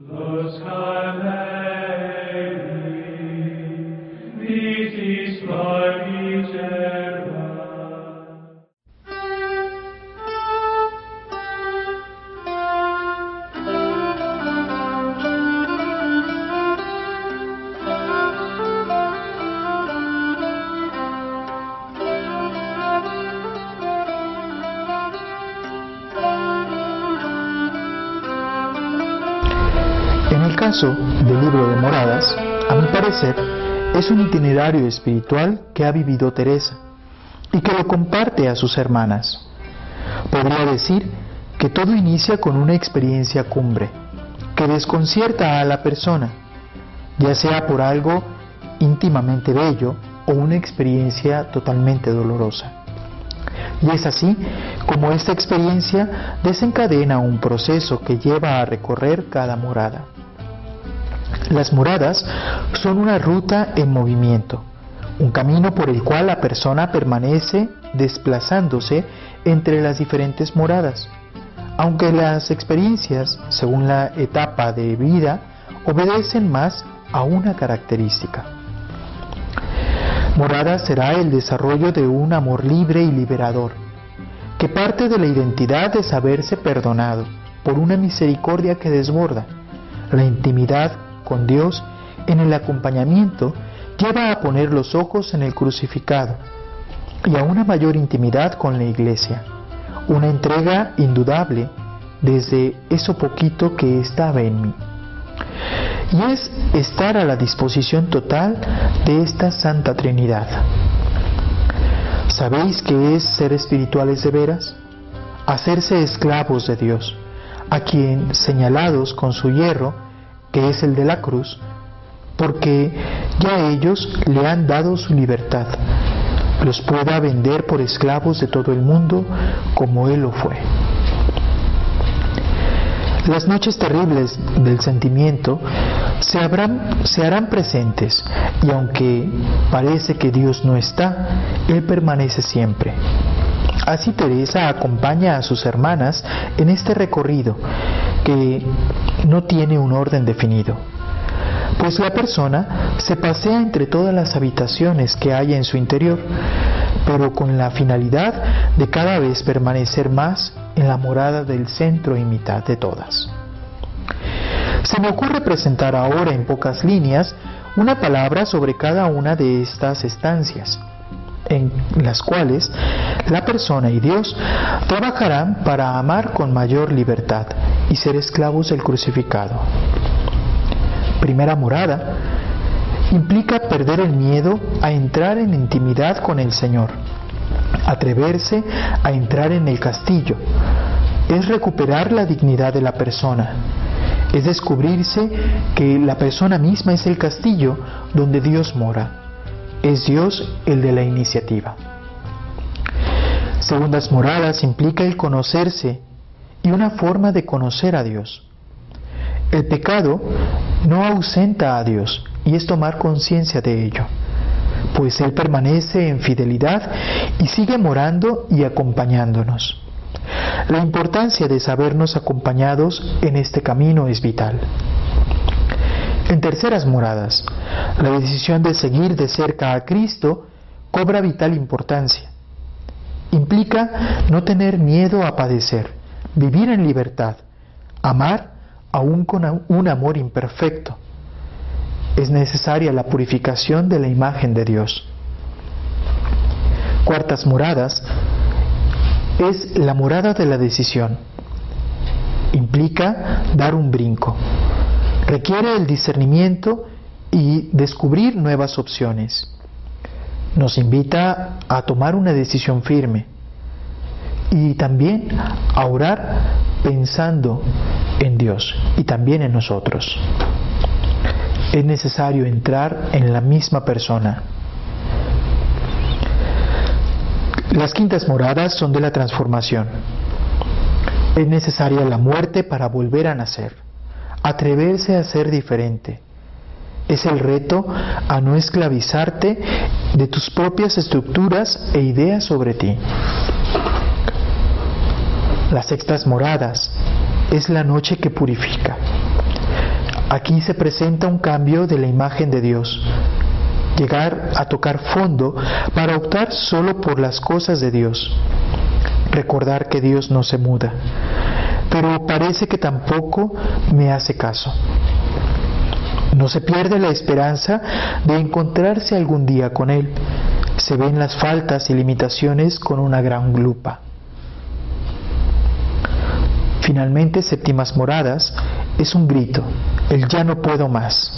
The sky caso del libro de moradas, a mi parecer, es un itinerario espiritual que ha vivido Teresa y que lo comparte a sus hermanas. Podría decir que todo inicia con una experiencia cumbre, que desconcierta a la persona, ya sea por algo íntimamente bello o una experiencia totalmente dolorosa. Y es así como esta experiencia desencadena un proceso que lleva a recorrer cada morada. Las moradas son una ruta en movimiento, un camino por el cual la persona permanece desplazándose entre las diferentes moradas, aunque las experiencias, según la etapa de vida, obedecen más a una característica. Morada será el desarrollo de un amor libre y liberador, que parte de la identidad de saberse perdonado por una misericordia que desborda, la intimidad con Dios en el acompañamiento lleva a poner los ojos en el crucificado y a una mayor intimidad con la iglesia, una entrega indudable desde eso poquito que estaba en mí. Y es estar a la disposición total de esta Santa Trinidad. ¿Sabéis qué es ser espirituales de veras? Hacerse esclavos de Dios, a quien, señalados con su hierro, es el de la cruz, porque ya ellos le han dado su libertad, los pueda vender por esclavos de todo el mundo como Él lo fue. Las noches terribles del sentimiento se, habrán, se harán presentes y aunque parece que Dios no está, Él permanece siempre. Así Teresa acompaña a sus hermanas en este recorrido que no tiene un orden definido, pues la persona se pasea entre todas las habitaciones que hay en su interior, pero con la finalidad de cada vez permanecer más en la morada del centro y mitad de todas. Se me ocurre presentar ahora en pocas líneas una palabra sobre cada una de estas estancias en las cuales la persona y Dios trabajarán para amar con mayor libertad y ser esclavos del crucificado. Primera morada implica perder el miedo a entrar en intimidad con el Señor, atreverse a entrar en el castillo, es recuperar la dignidad de la persona, es descubrirse que la persona misma es el castillo donde Dios mora es Dios el de la iniciativa. Segundas moradas implica el conocerse y una forma de conocer a Dios. El pecado no ausenta a Dios y es tomar conciencia de ello, pues Él permanece en fidelidad y sigue morando y acompañándonos. La importancia de sabernos acompañados en este camino es vital. En terceras moradas, la decisión de seguir de cerca a Cristo cobra vital importancia. Implica no tener miedo a padecer, vivir en libertad, amar aún con un amor imperfecto. Es necesaria la purificación de la imagen de Dios. Cuartas moradas es la morada de la decisión. Implica dar un brinco, requiere el discernimiento y descubrir nuevas opciones. Nos invita a tomar una decisión firme y también a orar pensando en Dios y también en nosotros. Es necesario entrar en la misma persona. Las quintas moradas son de la transformación. Es necesaria la muerte para volver a nacer atreverse a ser diferente. Es el reto a no esclavizarte de tus propias estructuras e ideas sobre ti. Las sextas moradas es la noche que purifica. Aquí se presenta un cambio de la imagen de Dios. Llegar a tocar fondo para optar solo por las cosas de Dios. Recordar que Dios no se muda. Pero parece que tampoco me hace caso. No se pierde la esperanza de encontrarse algún día con Él. Se ven las faltas y limitaciones con una gran lupa. Finalmente, séptimas moradas es un grito, el ya no puedo más.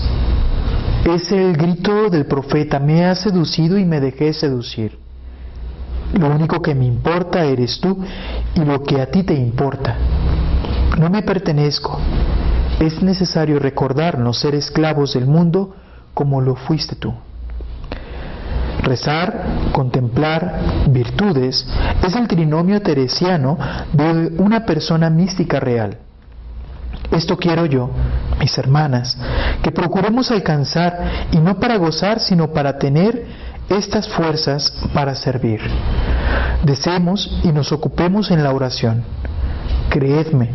Es el grito del profeta, me ha seducido y me dejé seducir. Lo único que me importa eres tú y lo que a ti te importa. No me pertenezco. Es necesario recordarnos ser esclavos del mundo como lo fuiste tú. Rezar, contemplar, virtudes es el trinomio teresiano de una persona mística real. Esto quiero yo, mis hermanas, que procuremos alcanzar y no para gozar, sino para tener estas fuerzas para servir. Deseemos y nos ocupemos en la oración. Creedme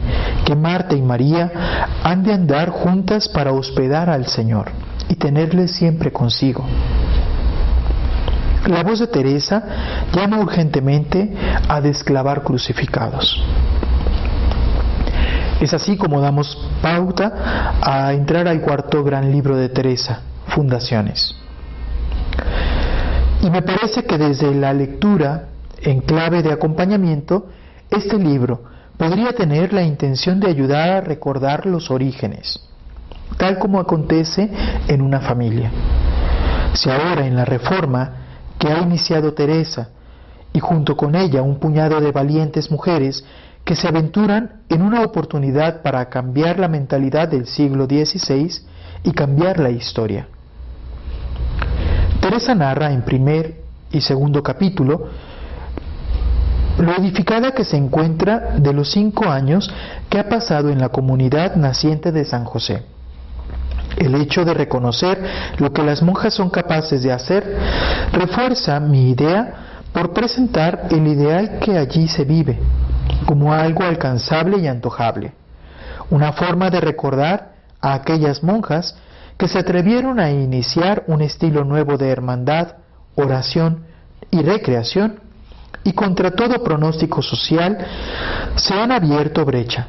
que Marta y María han de andar juntas para hospedar al Señor y tenerle siempre consigo. La voz de Teresa llama urgentemente a desclavar crucificados. Es así como damos pauta a entrar al cuarto gran libro de Teresa, Fundaciones. Y me parece que desde la lectura en clave de acompañamiento, este libro podría tener la intención de ayudar a recordar los orígenes, tal como acontece en una familia. Si ahora en la Reforma que ha iniciado Teresa y junto con ella un puñado de valientes mujeres que se aventuran en una oportunidad para cambiar la mentalidad del siglo XVI y cambiar la historia. Teresa narra en primer y segundo capítulo lo edificada que se encuentra de los cinco años que ha pasado en la comunidad naciente de San José. El hecho de reconocer lo que las monjas son capaces de hacer refuerza mi idea por presentar el ideal que allí se vive como algo alcanzable y antojable, una forma de recordar a aquellas monjas que se atrevieron a iniciar un estilo nuevo de hermandad, oración y recreación, y contra todo pronóstico social se han abierto brecha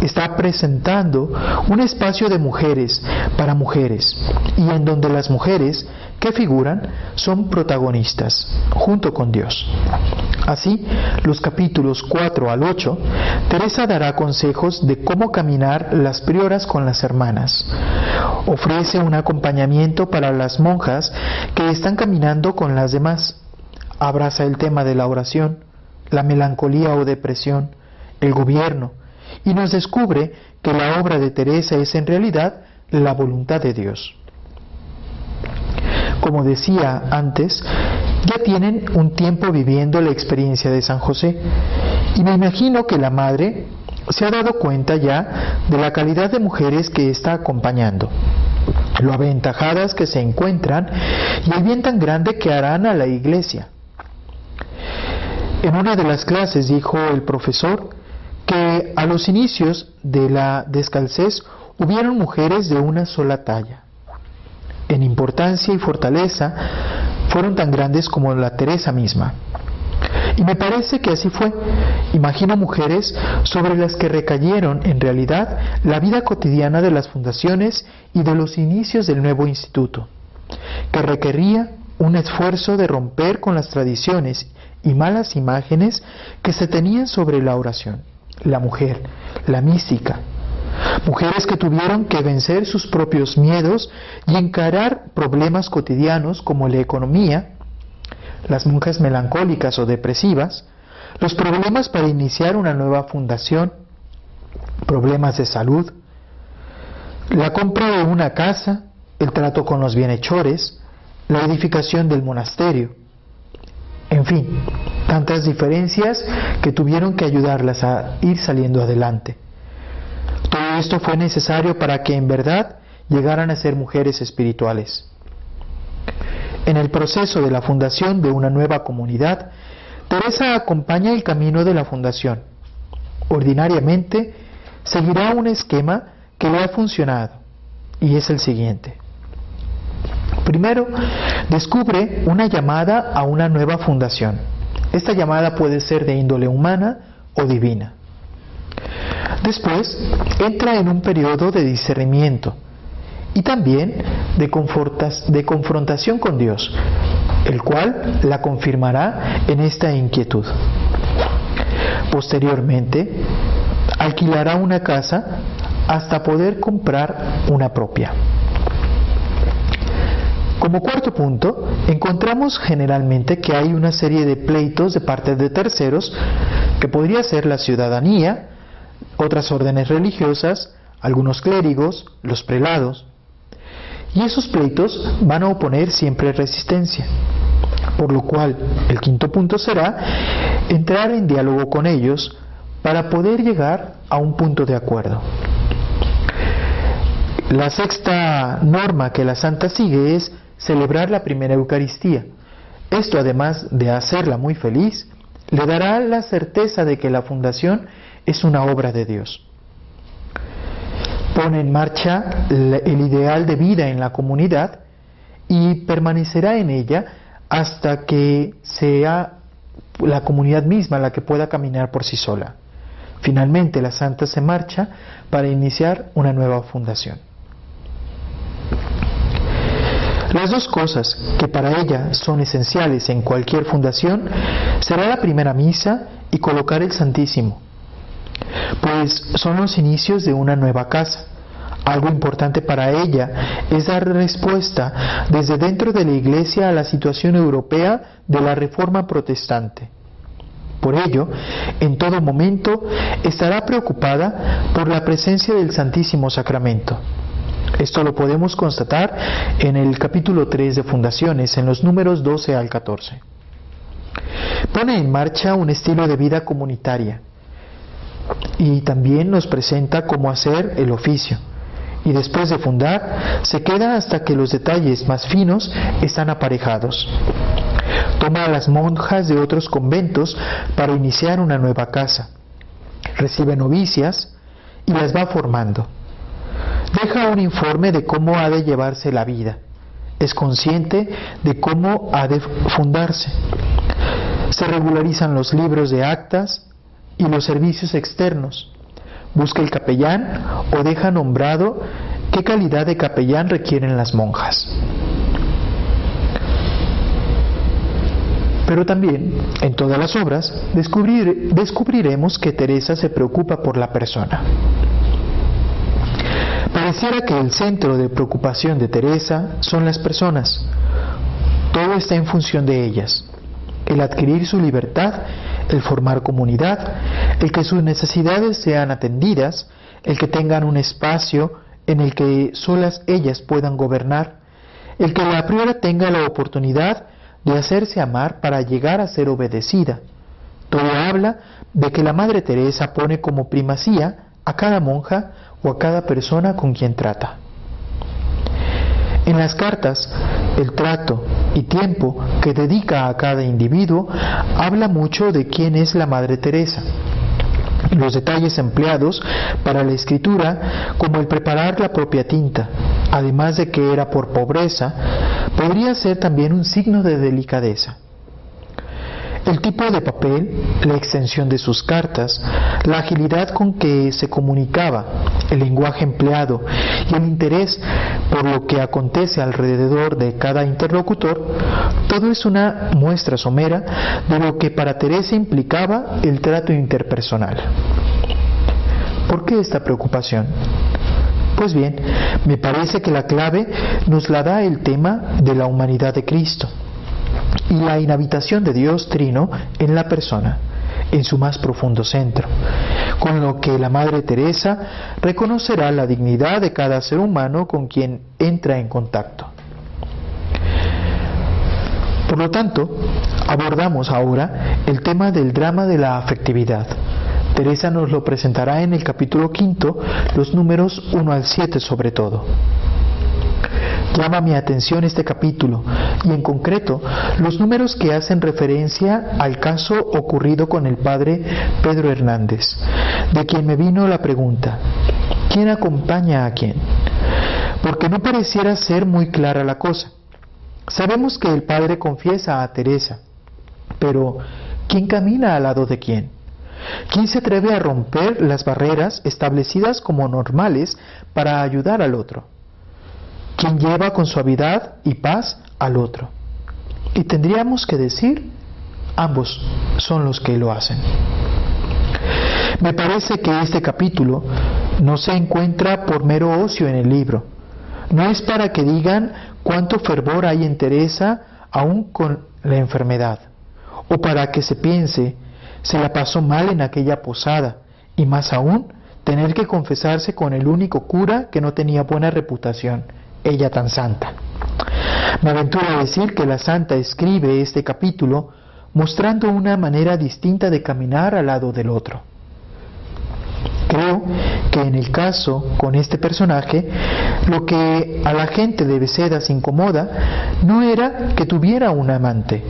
está presentando un espacio de mujeres para mujeres y en donde las mujeres que figuran son protagonistas junto con Dios. Así, los capítulos 4 al 8, Teresa dará consejos de cómo caminar las prioras con las hermanas. Ofrece un acompañamiento para las monjas que están caminando con las demás. Abraza el tema de la oración, la melancolía o depresión, el gobierno, y nos descubre que la obra de Teresa es en realidad la voluntad de Dios. Como decía antes, ya tienen un tiempo viviendo la experiencia de San José y me imagino que la madre se ha dado cuenta ya de la calidad de mujeres que está acompañando, lo aventajadas que se encuentran y el bien tan grande que harán a la iglesia. En una de las clases dijo el profesor que a los inicios de la descalcez hubieron mujeres de una sola talla. En importancia y fortaleza fueron tan grandes como la Teresa misma. Y me parece que así fue. Imagino mujeres sobre las que recayeron en realidad la vida cotidiana de las fundaciones y de los inicios del nuevo instituto, que requería un esfuerzo de romper con las tradiciones y malas imágenes que se tenían sobre la oración la mujer, la mística. Mujeres que tuvieron que vencer sus propios miedos y encarar problemas cotidianos como la economía, las monjas melancólicas o depresivas, los problemas para iniciar una nueva fundación, problemas de salud, la compra de una casa, el trato con los bienhechores, la edificación del monasterio. En fin, tantas diferencias que tuvieron que ayudarlas a ir saliendo adelante. Esto fue necesario para que en verdad llegaran a ser mujeres espirituales. En el proceso de la fundación de una nueva comunidad, Teresa acompaña el camino de la fundación. Ordinariamente, seguirá un esquema que le ha funcionado y es el siguiente. Primero, descubre una llamada a una nueva fundación. Esta llamada puede ser de índole humana o divina. Después, entra en un periodo de discernimiento y también de, de confrontación con Dios, el cual la confirmará en esta inquietud. Posteriormente, alquilará una casa hasta poder comprar una propia. Como cuarto punto, encontramos generalmente que hay una serie de pleitos de parte de terceros, que podría ser la ciudadanía, otras órdenes religiosas, algunos clérigos, los prelados. Y esos pleitos van a oponer siempre resistencia. Por lo cual, el quinto punto será entrar en diálogo con ellos para poder llegar a un punto de acuerdo. La sexta norma que la Santa sigue es celebrar la primera Eucaristía. Esto, además de hacerla muy feliz, le dará la certeza de que la fundación es una obra de Dios. Pone en marcha el ideal de vida en la comunidad y permanecerá en ella hasta que sea la comunidad misma la que pueda caminar por sí sola. Finalmente la santa se marcha para iniciar una nueva fundación. Las dos cosas que para ella son esenciales en cualquier fundación será la primera misa y colocar el Santísimo, pues son los inicios de una nueva casa. Algo importante para ella es dar respuesta desde dentro de la Iglesia a la situación europea de la Reforma Protestante. Por ello, en todo momento estará preocupada por la presencia del Santísimo Sacramento. Esto lo podemos constatar en el capítulo 3 de Fundaciones, en los números 12 al 14. Pone en marcha un estilo de vida comunitaria y también nos presenta cómo hacer el oficio. Y después de fundar, se queda hasta que los detalles más finos están aparejados. Toma a las monjas de otros conventos para iniciar una nueva casa. Recibe novicias y las va formando deja un informe de cómo ha de llevarse la vida. Es consciente de cómo ha de fundarse. Se regularizan los libros de actas y los servicios externos. Busca el capellán o deja nombrado qué calidad de capellán requieren las monjas. Pero también, en todas las obras, descubriremos que Teresa se preocupa por la persona. Pareciera que el centro de preocupación de Teresa son las personas. Todo está en función de ellas. El adquirir su libertad, el formar comunidad, el que sus necesidades sean atendidas, el que tengan un espacio en el que solas ellas puedan gobernar, el que la priora tenga la oportunidad de hacerse amar para llegar a ser obedecida. Todo habla de que la Madre Teresa pone como primacía a cada monja o a cada persona con quien trata. En las cartas, el trato y tiempo que dedica a cada individuo habla mucho de quién es la Madre Teresa. Los detalles empleados para la escritura, como el preparar la propia tinta, además de que era por pobreza, podría ser también un signo de delicadeza. El tipo de papel, la extensión de sus cartas, la agilidad con que se comunicaba, el lenguaje empleado y el interés por lo que acontece alrededor de cada interlocutor, todo es una muestra somera de lo que para Teresa implicaba el trato interpersonal. ¿Por qué esta preocupación? Pues bien, me parece que la clave nos la da el tema de la humanidad de Cristo y la inhabitación de Dios Trino en la persona, en su más profundo centro, con lo que la Madre Teresa reconocerá la dignidad de cada ser humano con quien entra en contacto. Por lo tanto, abordamos ahora el tema del drama de la afectividad. Teresa nos lo presentará en el capítulo quinto, los números 1 al 7 sobre todo. Llama mi atención este capítulo y en concreto los números que hacen referencia al caso ocurrido con el padre Pedro Hernández, de quien me vino la pregunta, quién acompaña a quién, porque no pareciera ser muy clara la cosa. Sabemos que el padre confiesa a Teresa, pero ¿quién camina al lado de quién? ¿Quién se atreve a romper las barreras establecidas como normales para ayudar al otro? ¿Quién lleva con suavidad y paz al otro? Y tendríamos que decir, ambos son los que lo hacen. Me parece que este capítulo no se encuentra por mero ocio en el libro. No es para que digan cuánto fervor hay en Teresa aún con la enfermedad, o para que se piense se la pasó mal en aquella posada, y más aún tener que confesarse con el único cura que no tenía buena reputación, ella tan santa. Me aventuro a decir que la santa escribe este capítulo mostrando una manera distinta de caminar al lado del otro. Creo que en el caso con este personaje, lo que a la gente de Besedas incomoda no era que tuviera un amante.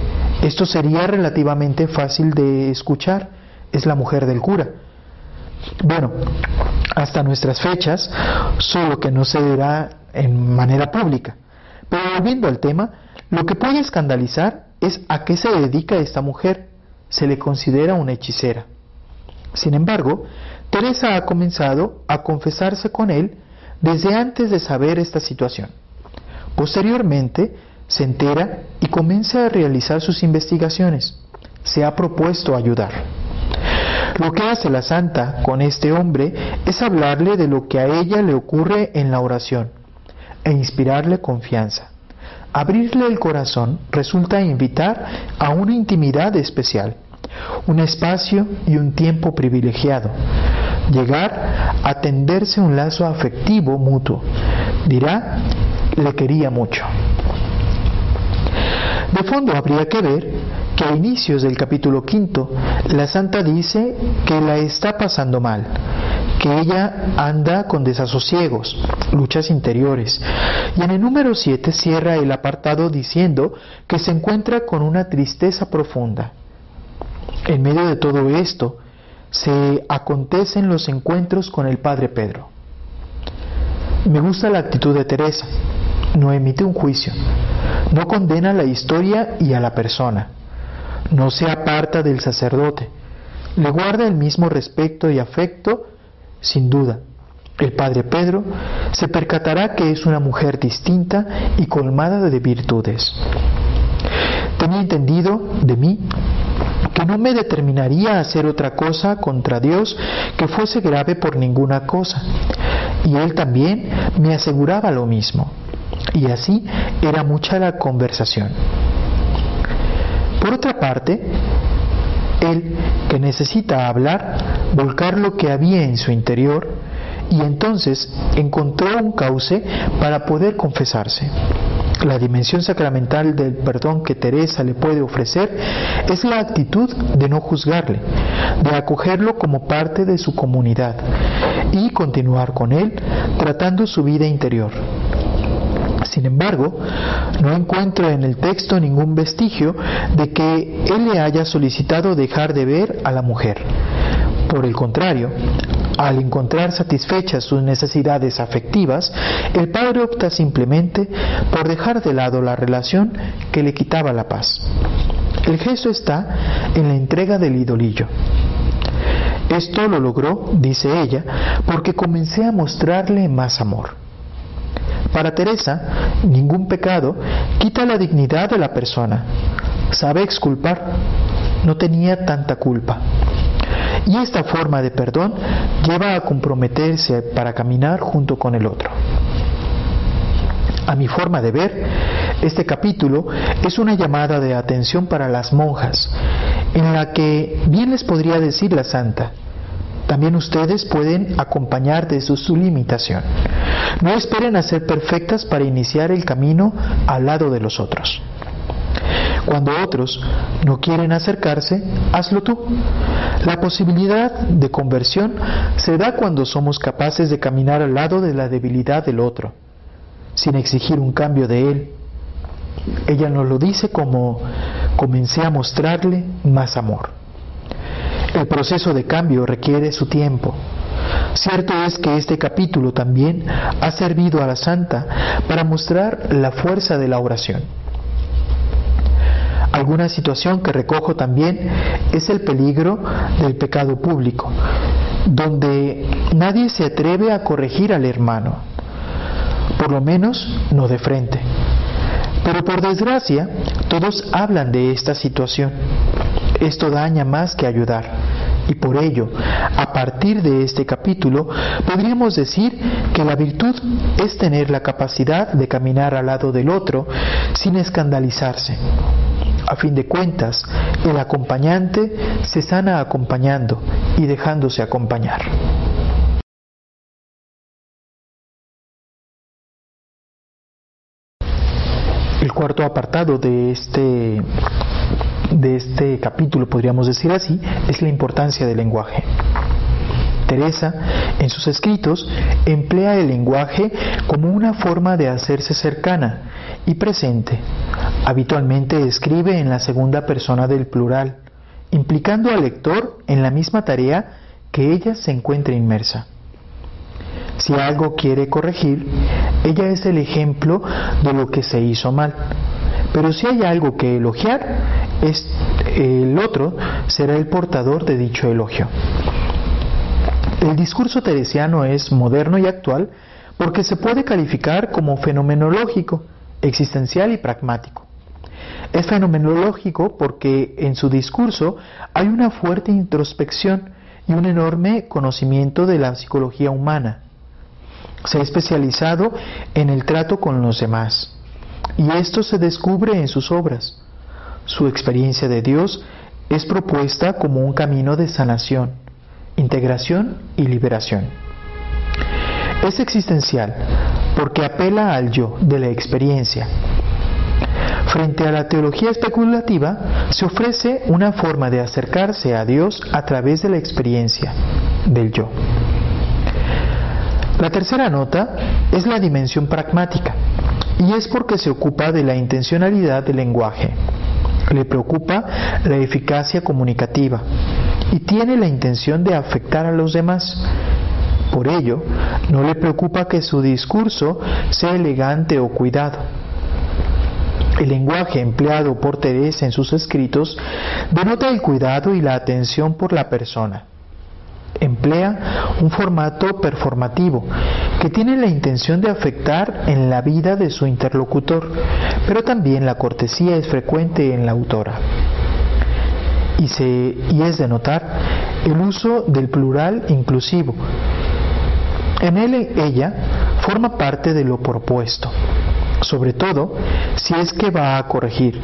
Esto sería relativamente fácil de escuchar. Es la mujer del cura. Bueno, hasta nuestras fechas, solo que no se dirá en manera pública. Pero volviendo al tema, lo que puede escandalizar es a qué se dedica esta mujer. Se le considera una hechicera. Sin embargo, Teresa ha comenzado a confesarse con él desde antes de saber esta situación. Posteriormente, se entera y comienza a realizar sus investigaciones. Se ha propuesto ayudar. Lo que hace la santa con este hombre es hablarle de lo que a ella le ocurre en la oración e inspirarle confianza. Abrirle el corazón resulta invitar a una intimidad especial un espacio y un tiempo privilegiado. Llegar a tenderse un lazo afectivo mutuo. Dirá, le quería mucho. De fondo habría que ver que a inicios del capítulo quinto, la santa dice que la está pasando mal, que ella anda con desasosiegos, luchas interiores. Y en el número 7 cierra el apartado diciendo que se encuentra con una tristeza profunda. En medio de todo esto, se acontecen los encuentros con el Padre Pedro. Me gusta la actitud de Teresa. No emite un juicio, no condena la historia y a la persona, no se aparta del sacerdote, le guarda el mismo respeto y afecto, sin duda. El Padre Pedro se percatará que es una mujer distinta y colmada de virtudes. Tenía entendido de mí que no me determinaría a hacer otra cosa contra Dios que fuese grave por ninguna cosa. Y él también me aseguraba lo mismo. Y así era mucha la conversación. Por otra parte, él, que necesita hablar, volcar lo que había en su interior, y entonces encontró un cauce para poder confesarse. La dimensión sacramental del perdón que Teresa le puede ofrecer es la actitud de no juzgarle, de acogerlo como parte de su comunidad y continuar con él tratando su vida interior. Sin embargo, no encuentro en el texto ningún vestigio de que él le haya solicitado dejar de ver a la mujer. Por el contrario, al encontrar satisfechas sus necesidades afectivas, el padre opta simplemente por dejar de lado la relación que le quitaba la paz. El gesto está en la entrega del idolillo. Esto lo logró, dice ella, porque comencé a mostrarle más amor. Para Teresa, ningún pecado quita la dignidad de la persona. Sabe exculpar. No tenía tanta culpa. Y esta forma de perdón lleva a comprometerse para caminar junto con el otro. A mi forma de ver, este capítulo es una llamada de atención para las monjas, en la que bien les podría decir la santa, también ustedes pueden acompañar de su, su limitación. No esperen a ser perfectas para iniciar el camino al lado de los otros. Cuando otros no quieren acercarse, hazlo tú. La posibilidad de conversión se da cuando somos capaces de caminar al lado de la debilidad del otro, sin exigir un cambio de él. Ella nos lo dice como comencé a mostrarle más amor. El proceso de cambio requiere su tiempo. Cierto es que este capítulo también ha servido a la santa para mostrar la fuerza de la oración. Alguna situación que recojo también es el peligro del pecado público, donde nadie se atreve a corregir al hermano, por lo menos no de frente. Pero por desgracia, todos hablan de esta situación. Esto daña más que ayudar. Y por ello, a partir de este capítulo, podríamos decir que la virtud es tener la capacidad de caminar al lado del otro sin escandalizarse. A fin de cuentas, el acompañante se sana acompañando y dejándose acompañar. El cuarto apartado de este de este capítulo, podríamos decir así, es la importancia del lenguaje. Teresa, en sus escritos, emplea el lenguaje como una forma de hacerse cercana y presente. Habitualmente escribe en la segunda persona del plural, implicando al lector en la misma tarea que ella se encuentra inmersa. Si algo quiere corregir, ella es el ejemplo de lo que se hizo mal pero si hay algo que elogiar, es, el otro será el portador de dicho elogio. El discurso teresiano es moderno y actual porque se puede calificar como fenomenológico, existencial y pragmático. Es fenomenológico porque en su discurso hay una fuerte introspección y un enorme conocimiento de la psicología humana. Se ha especializado en el trato con los demás y esto se descubre en sus obras. Su experiencia de Dios es propuesta como un camino de sanación, integración y liberación. Es existencial porque apela al yo de la experiencia. Frente a la teología especulativa, se ofrece una forma de acercarse a Dios a través de la experiencia del yo. La tercera nota es la dimensión pragmática y es porque se ocupa de la intencionalidad del lenguaje. Le preocupa la eficacia comunicativa y tiene la intención de afectar a los demás. Por ello, no le preocupa que su discurso sea elegante o cuidado. El lenguaje empleado por Teresa en sus escritos denota el cuidado y la atención por la persona emplea un formato performativo que tiene la intención de afectar en la vida de su interlocutor, pero también la cortesía es frecuente en la autora. Y, es de notar el uso del plural inclusivo. En él ella forma parte de lo propuesto, sobre todo si es que va a corregir,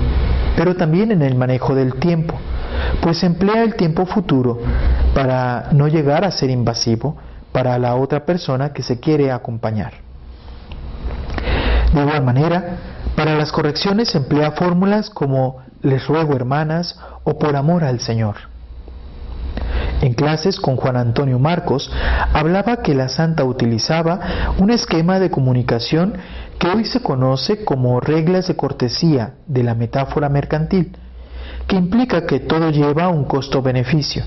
pero también en el manejo del tiempo pues emplea el tiempo futuro para no llegar a ser invasivo para la otra persona que se quiere acompañar. De igual manera, para las correcciones emplea fórmulas como les ruego hermanas o por amor al Señor. En clases con Juan Antonio Marcos hablaba que la santa utilizaba un esquema de comunicación que hoy se conoce como reglas de cortesía de la metáfora mercantil, que implica que todo lleva un costo-beneficio.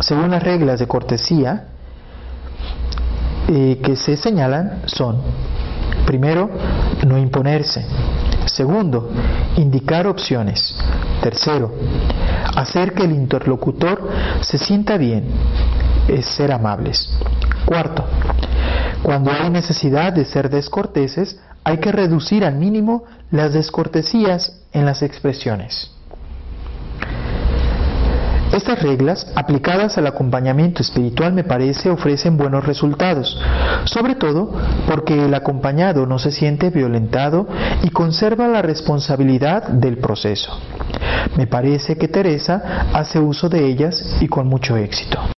Según las reglas de cortesía eh, que se señalan son, primero, no imponerse. Segundo, indicar opciones. Tercero, hacer que el interlocutor se sienta bien, es ser amables. Cuarto, cuando hay necesidad de ser descorteses, hay que reducir al mínimo las descortesías en las expresiones. Estas reglas, aplicadas al acompañamiento espiritual, me parece ofrecen buenos resultados, sobre todo porque el acompañado no se siente violentado y conserva la responsabilidad del proceso. Me parece que Teresa hace uso de ellas y con mucho éxito.